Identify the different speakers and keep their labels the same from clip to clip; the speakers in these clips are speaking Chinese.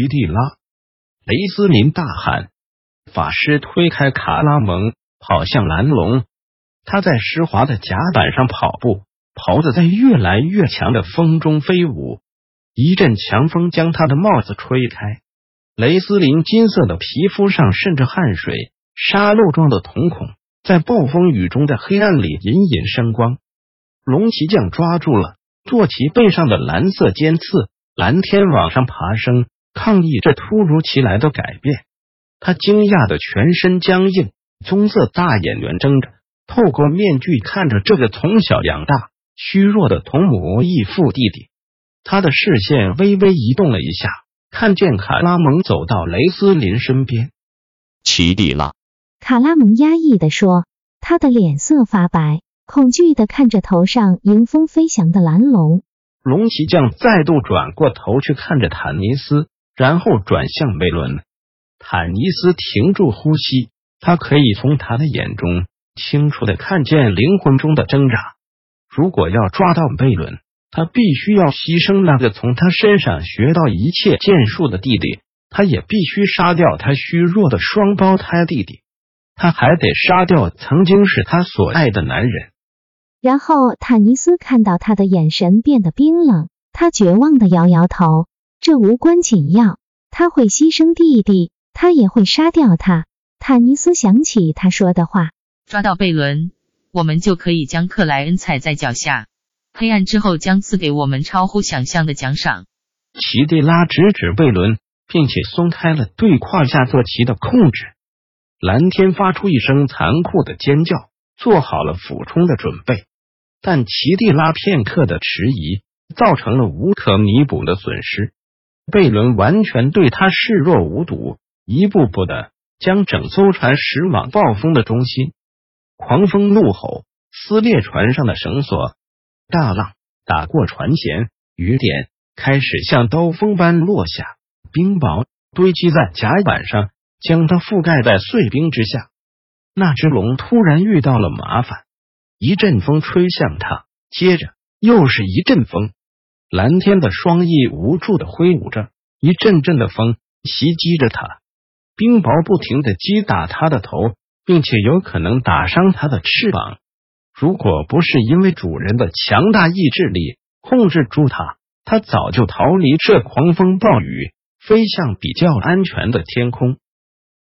Speaker 1: 奇蒂拉，雷斯林大喊。法师推开卡拉蒙，跑向蓝龙。他在湿滑的甲板上跑步，袍子在越来越强的风中飞舞。一阵强风将他的帽子吹开，雷斯林金色的皮肤上渗着汗水，沙漏状的瞳孔在暴风雨中的黑暗里隐隐生光。龙骑将抓住了坐骑背上的蓝色尖刺，蓝天往上爬升。抗议这突如其来的改变，他惊讶的全身僵硬，棕色大眼圆睁着，透过面具看着这个从小养大、虚弱的同母异父弟弟。他的视线微微移动了一下，看见卡拉蒙走到雷斯林身边。
Speaker 2: 奇蒂拉，
Speaker 3: 卡拉蒙压抑的说，他的脸色发白，恐惧的看着头上迎风飞翔的蓝龙。
Speaker 1: 龙骑将再度转过头去看着坦尼斯。然后转向贝伦，坦尼斯停住呼吸，他可以从他的眼中清楚的看见灵魂中的挣扎。如果要抓到贝伦，他必须要牺牲那个从他身上学到一切剑术的弟弟，他也必须杀掉他虚弱的双胞胎弟弟，他还得杀掉曾经是他所爱的男人。
Speaker 3: 然后坦尼斯看到他的眼神变得冰冷，他绝望的摇摇头。这无关紧要，他会牺牲弟弟，他也会杀掉他。坦尼斯想起他说的话：
Speaker 4: 抓到贝伦，我们就可以将克莱恩踩在脚下。黑暗之后将赐给我们超乎想象的奖赏。
Speaker 1: 奇蒂拉直指贝伦，并且松开了对胯下坐骑的控制。蓝天发出一声残酷的尖叫，做好了俯冲的准备。但奇蒂拉片刻的迟疑，造成了无可弥补的损失。贝伦完全对他视若无睹，一步步的将整艘船驶往暴风的中心。狂风怒吼，撕裂船上的绳索，大浪打过船舷，雨点开始像刀锋般落下，冰雹堆积在甲板上，将它覆盖在碎冰之下。那只龙突然遇到了麻烦，一阵风吹向它，接着又是一阵风。蓝天的双翼无助的挥舞着，一阵阵的风袭击着他，冰雹不停的击打他的头，并且有可能打伤他的翅膀。如果不是因为主人的强大意志力控制住他，他早就逃离这狂风暴雨，飞向比较安全的天空。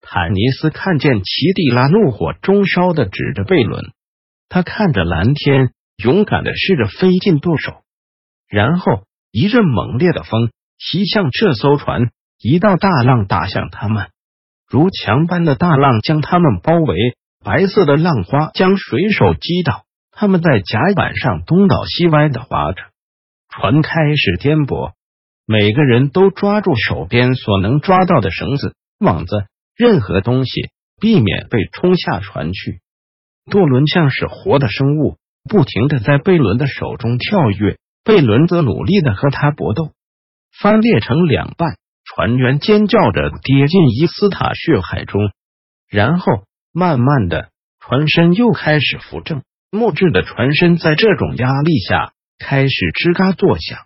Speaker 1: 坦尼斯看见奇蒂拉怒火中烧的指着贝伦，他看着蓝天，勇敢的试着飞进舵手。然后，一阵猛烈的风袭向这艘船，一道大浪打向他们，如墙般的大浪将他们包围。白色的浪花将水手击倒，他们在甲板上东倒西歪的划着，船开始颠簸。每个人都抓住手边所能抓到的绳子、网子，任何东西，避免被冲下船去。舵轮像是活的生物，不停的在贝伦的手中跳跃。贝伦则努力的和他搏斗，翻裂成两半，船员尖叫着跌进伊斯塔血海中，然后慢慢的船身又开始扶正，木质的船身在这种压力下开始吱嘎作响。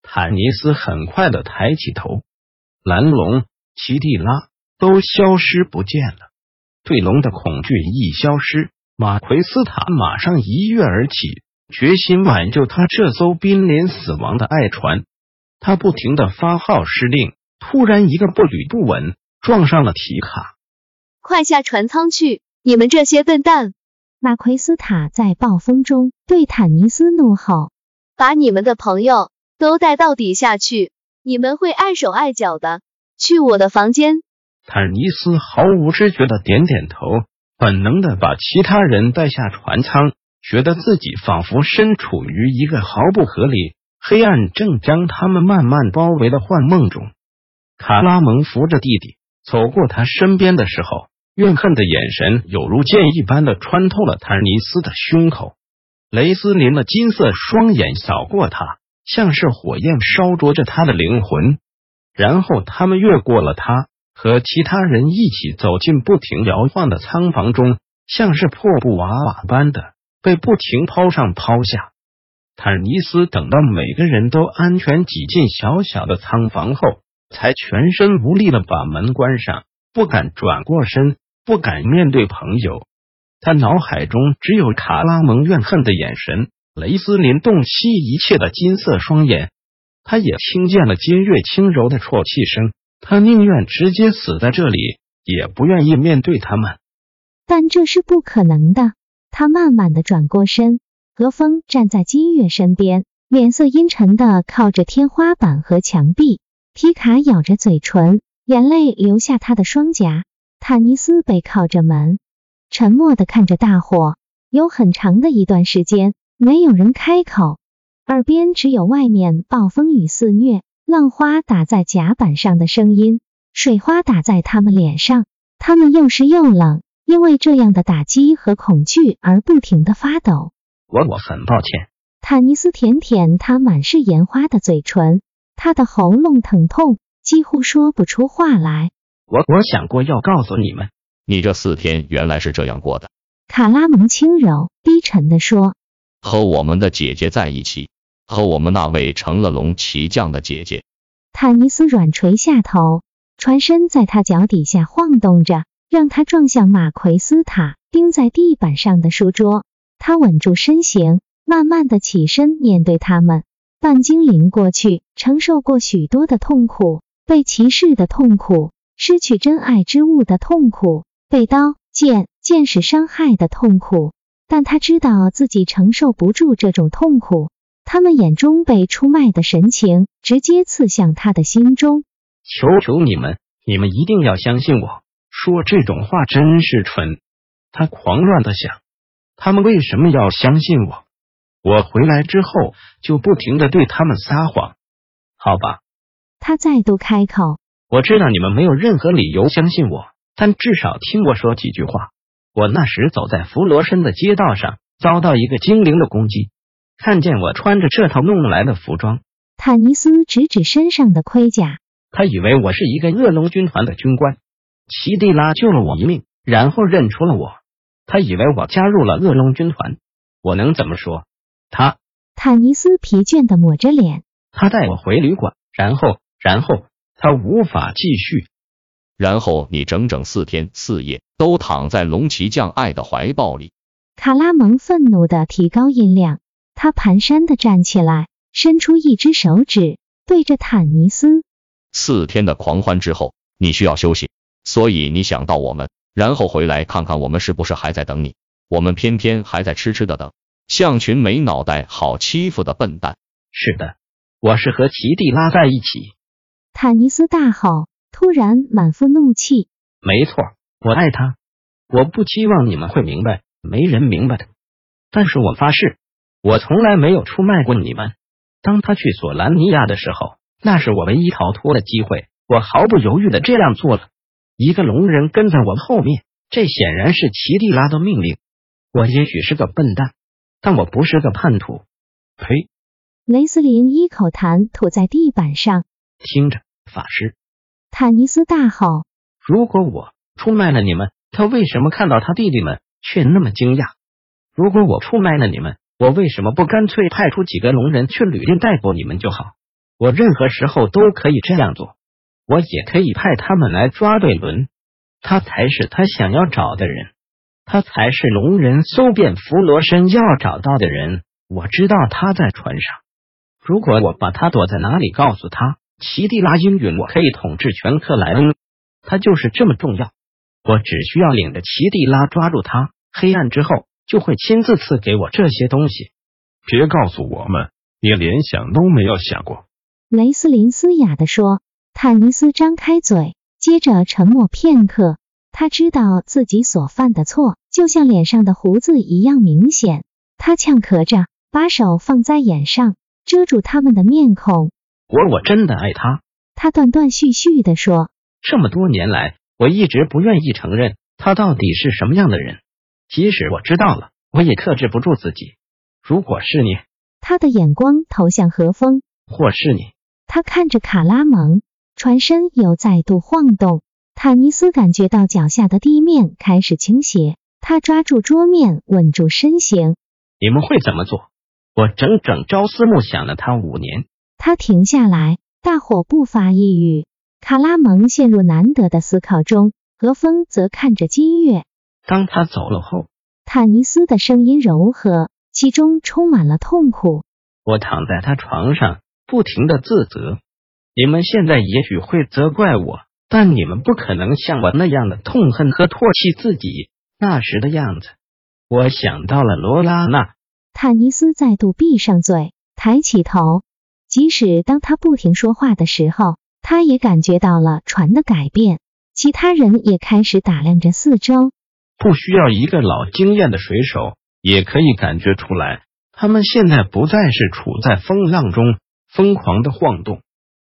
Speaker 1: 坦尼斯很快的抬起头，蓝龙、奇蒂拉都消失不见了，对龙的恐惧一消失，马奎斯塔马上一跃而起。决心挽救他这艘濒临死亡的爱船，他不停的发号施令。突然，一个步履不稳，撞上了提卡。
Speaker 5: 快下船舱去！你们这些笨蛋！
Speaker 3: 马奎斯塔在暴风中对坦尼斯怒吼：“
Speaker 5: 把你们的朋友都带到底下去，你们会碍手碍脚的。去我的房间。”
Speaker 1: 坦尼斯毫无知觉的点点头，本能的把其他人带下船舱。觉得自己仿佛身处于一个毫不合理、黑暗正将他们慢慢包围的幻梦中。卡拉蒙扶着弟弟走过他身边的时候，怨恨的眼神有如剑一般的穿透了坦尼斯的胸口。雷斯林的金色双眼扫过他，像是火焰烧灼着他的灵魂。然后他们越过了他，和其他人一起走进不停摇晃的仓房中，像是破布娃娃般的被不停抛上抛下。坦尼斯等到每个人都安全挤进小小的仓房后，才全身无力的把门关上，不敢转过身，不敢面对朋友。他脑海中只有卡拉蒙怨恨的眼神，雷斯林洞悉一切的金色双眼。他也听见了金月轻柔的啜泣声。他宁愿直接死在这里，也不愿意面对他们。
Speaker 3: 但这是不可能的。他慢慢的转过身，何风站在金月身边，脸色阴沉的靠着天花板和墙壁。皮卡咬着嘴唇，眼泪流下他的双颊。坦尼斯背靠着门，沉默的看着大火。有很长的一段时间，没有人开口。耳边只有外面暴风雨肆虐，浪花打在甲板上的声音，水花打在他们脸上，他们又湿又冷，因为这样的打击和恐惧而不停的发抖。
Speaker 1: 我我很抱歉。
Speaker 3: 坦尼斯舔舔他满是盐花的嘴唇，他的喉咙疼痛，几乎说不出话来。
Speaker 1: 我我想过要告诉你们，
Speaker 2: 你这四天原来是这样过的。
Speaker 3: 卡拉蒙轻柔低沉的说：“
Speaker 2: 和我们的姐姐在一起。”和我们那位成了龙骑将的姐姐，
Speaker 3: 坦尼斯软垂下头，船身在他脚底下晃动着，让他撞向马奎斯塔钉在地板上的书桌。他稳住身形，慢慢的起身面对他们。半精灵过去承受过许多的痛苦，被歧视的痛苦，失去真爱之物的痛苦，被刀剑剑矢伤害的痛苦，但他知道自己承受不住这种痛苦。他们眼中被出卖的神情直接刺向他的心中。
Speaker 1: 求求你们，你们一定要相信我，说这种话真是蠢。他狂乱的想，他们为什么要相信我？我回来之后就不停的对他们撒谎，好吧？
Speaker 3: 他再度开口。
Speaker 1: 我知道你们没有任何理由相信我，但至少听我说几句话。我那时走在弗罗申的街道上，遭到一个精灵的攻击。看见我穿着这套弄来的服装，
Speaker 3: 坦尼斯指指身上的盔甲。
Speaker 1: 他以为我是一个恶龙军团的军官。奇蒂拉救了我一命，然后认出了我。他以为我加入了恶龙军团。我能怎么说？他
Speaker 3: 坦尼斯疲倦的抹着脸。
Speaker 1: 他带我回旅馆，然后，然后他无法继续。
Speaker 2: 然后你整整四天四夜都躺在龙骑将爱的怀抱里。
Speaker 3: 卡拉蒙愤怒的提高音量。他蹒跚的站起来，伸出一只手指，对着坦尼斯。
Speaker 2: 四天的狂欢之后，你需要休息，所以你想到我们，然后回来看看我们是不是还在等你。我们偏偏还在痴痴的等，像群没脑袋、好欺负的笨蛋。
Speaker 1: 是的，我是和奇蒂拉在一起。
Speaker 3: 坦尼斯大吼，突然满腹怒气。
Speaker 1: 没错，我爱他。我不期望你们会明白，没人明白的。但是我发誓。我从来没有出卖过你们。当他去索兰尼亚的时候，那是我唯一逃脱的机会。我毫不犹豫的这样做了。一个龙人跟在我后面，这显然是奇蒂拉的命令。我也许是个笨蛋，但我不是个叛徒。呸！
Speaker 3: 雷斯林一口痰吐在地板上。
Speaker 1: 听着，法师，
Speaker 3: 坦尼斯大吼：“
Speaker 1: 如果我出卖了你们，他为什么看到他弟弟们却那么惊讶？如果我出卖了你们？”我为什么不干脆派出几个龙人去旅店逮捕你们就好？我任何时候都可以这样做。我也可以派他们来抓贝伦，他才是他想要找的人，他才是龙人搜遍弗罗申要找到的人。我知道他在船上。如果我把他躲在哪里告诉他，奇蒂拉应允我可以统治全克莱恩，他就是这么重要。我只需要领着奇蒂拉抓住他。黑暗之后。就会亲自赐给我这些东西。
Speaker 6: 别告诉我们，你连想都没有想过。
Speaker 3: 雷斯林嘶哑的说。坦尼斯张开嘴，接着沉默片刻。他知道自己所犯的错，就像脸上的胡子一样明显。他呛咳着，把手放在眼上，遮住他们的面孔。
Speaker 1: 我我真的爱他。
Speaker 3: 他断断续续的说。
Speaker 1: 这么多年来，我一直不愿意承认他到底是什么样的人。即使我知道了，我也克制不住自己。如果是你，
Speaker 3: 他的眼光投向何风，
Speaker 1: 或是你，
Speaker 3: 他看着卡拉蒙，船身又再度晃动。坦尼斯感觉到脚下的地面开始倾斜，他抓住桌面，稳住身形。
Speaker 1: 你们会怎么做？我整整朝思暮想了他五年。
Speaker 3: 他停下来，大伙不发一语。卡拉蒙陷入难得的思考中，何风则看着金月。
Speaker 1: 当他走了后，
Speaker 3: 坦尼斯的声音柔和。其中充满了痛苦。
Speaker 1: 我躺在他床上，不停的自责。你们现在也许会责怪我，但你们不可能像我那样的痛恨和唾弃自己那时的样子。我想到了罗拉娜。
Speaker 3: 坦尼斯再度闭上嘴，抬起头。即使当他不停说话的时候，他也感觉到了船的改变。其他人也开始打量着四周。
Speaker 1: 不需要一个老经验的水手。也可以感觉出来，他们现在不再是处在风浪中疯狂的晃动，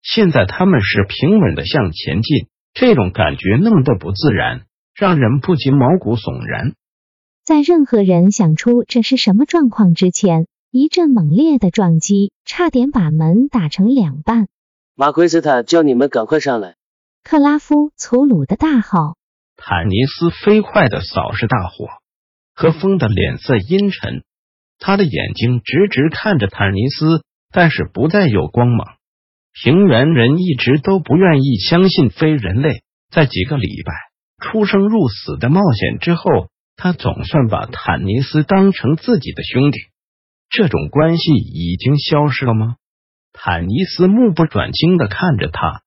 Speaker 1: 现在他们是平稳的向前进。这种感觉那么的不自然，让人不禁毛骨悚然。
Speaker 3: 在任何人想出这是什么状况之前，一阵猛烈的撞击差点把门打成两半。
Speaker 7: 马奎斯塔叫你们赶快上来！
Speaker 3: 克拉夫粗鲁的大吼。
Speaker 1: 坦尼斯飞快的扫视大火。和风的脸色阴沉，他的眼睛直直看着坦尼斯，但是不再有光芒。平原人一直都不愿意相信非人类在几个礼拜出生入死的冒险之后，他总算把坦尼斯当成自己的兄弟。这种关系已经消失了吗？坦尼斯目不转睛的看着他，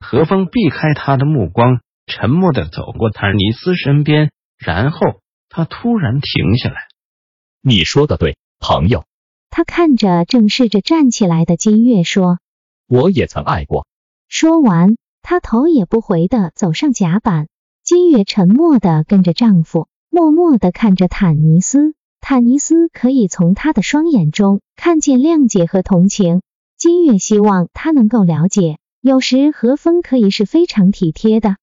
Speaker 1: 何风避开他的目光，沉默的走过坦尼斯身边，然后。他突然停下来。
Speaker 2: 你说的对，朋友。
Speaker 3: 他看着正试着站起来的金月说：“
Speaker 2: 我也曾爱过。”
Speaker 3: 说完，他头也不回的走上甲板。金月沉默的跟着丈夫，默默的看着坦尼斯。坦尼斯可以从他的双眼中看见谅解和同情。金月希望他能够了解，有时和风可以是非常体贴的。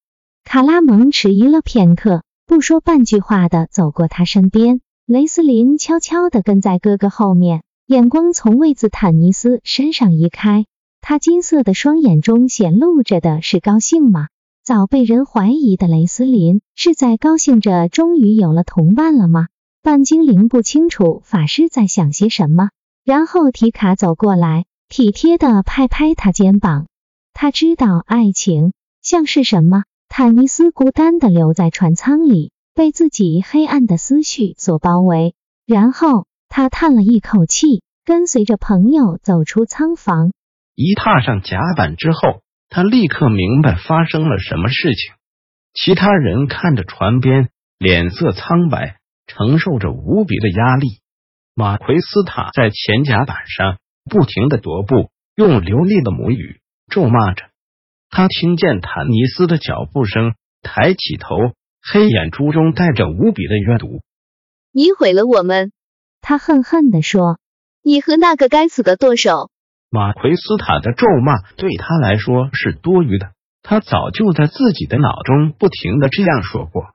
Speaker 3: 卡拉蒙迟疑了片刻。不说半句话的走过他身边，雷斯林悄悄的跟在哥哥后面，眼光从位子坦尼斯身上移开。他金色的双眼中显露着的是高兴吗？早被人怀疑的雷斯林是在高兴着终于有了同伴了吗？半精灵不清楚法师在想些什么，然后提卡走过来，体贴的拍拍他肩膀。他知道爱情像是什么。坦尼斯孤单的留在船舱里，被自己黑暗的思绪所包围。然后他叹了一口气，跟随着朋友走出舱房。
Speaker 1: 一踏上甲板之后，他立刻明白发生了什么事情。其他人看着船边，脸色苍白，承受着无比的压力。马奎斯塔在前甲板上不停的踱步，用流利的母语咒骂着。他听见坦尼斯的脚步声，抬起头，黑眼珠中带着无比的怨毒。
Speaker 5: 你毁了我们！
Speaker 3: 他恨恨地说。
Speaker 5: 你和那个该死的舵手！
Speaker 1: 马奎斯塔的咒骂对他来说是多余的，他早就在自己的脑中不停的这样说过。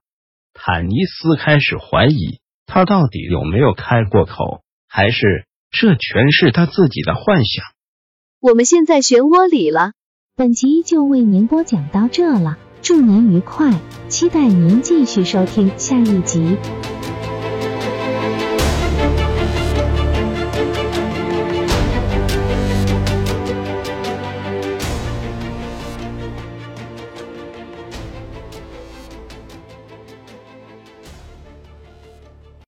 Speaker 1: 坦尼斯开始怀疑，他到底有没有开过口，还是这全是他自己的幻想？
Speaker 5: 我们现在漩涡里了。
Speaker 3: 本集就为您播讲到这了，祝您愉快，期待您继续收听下一集。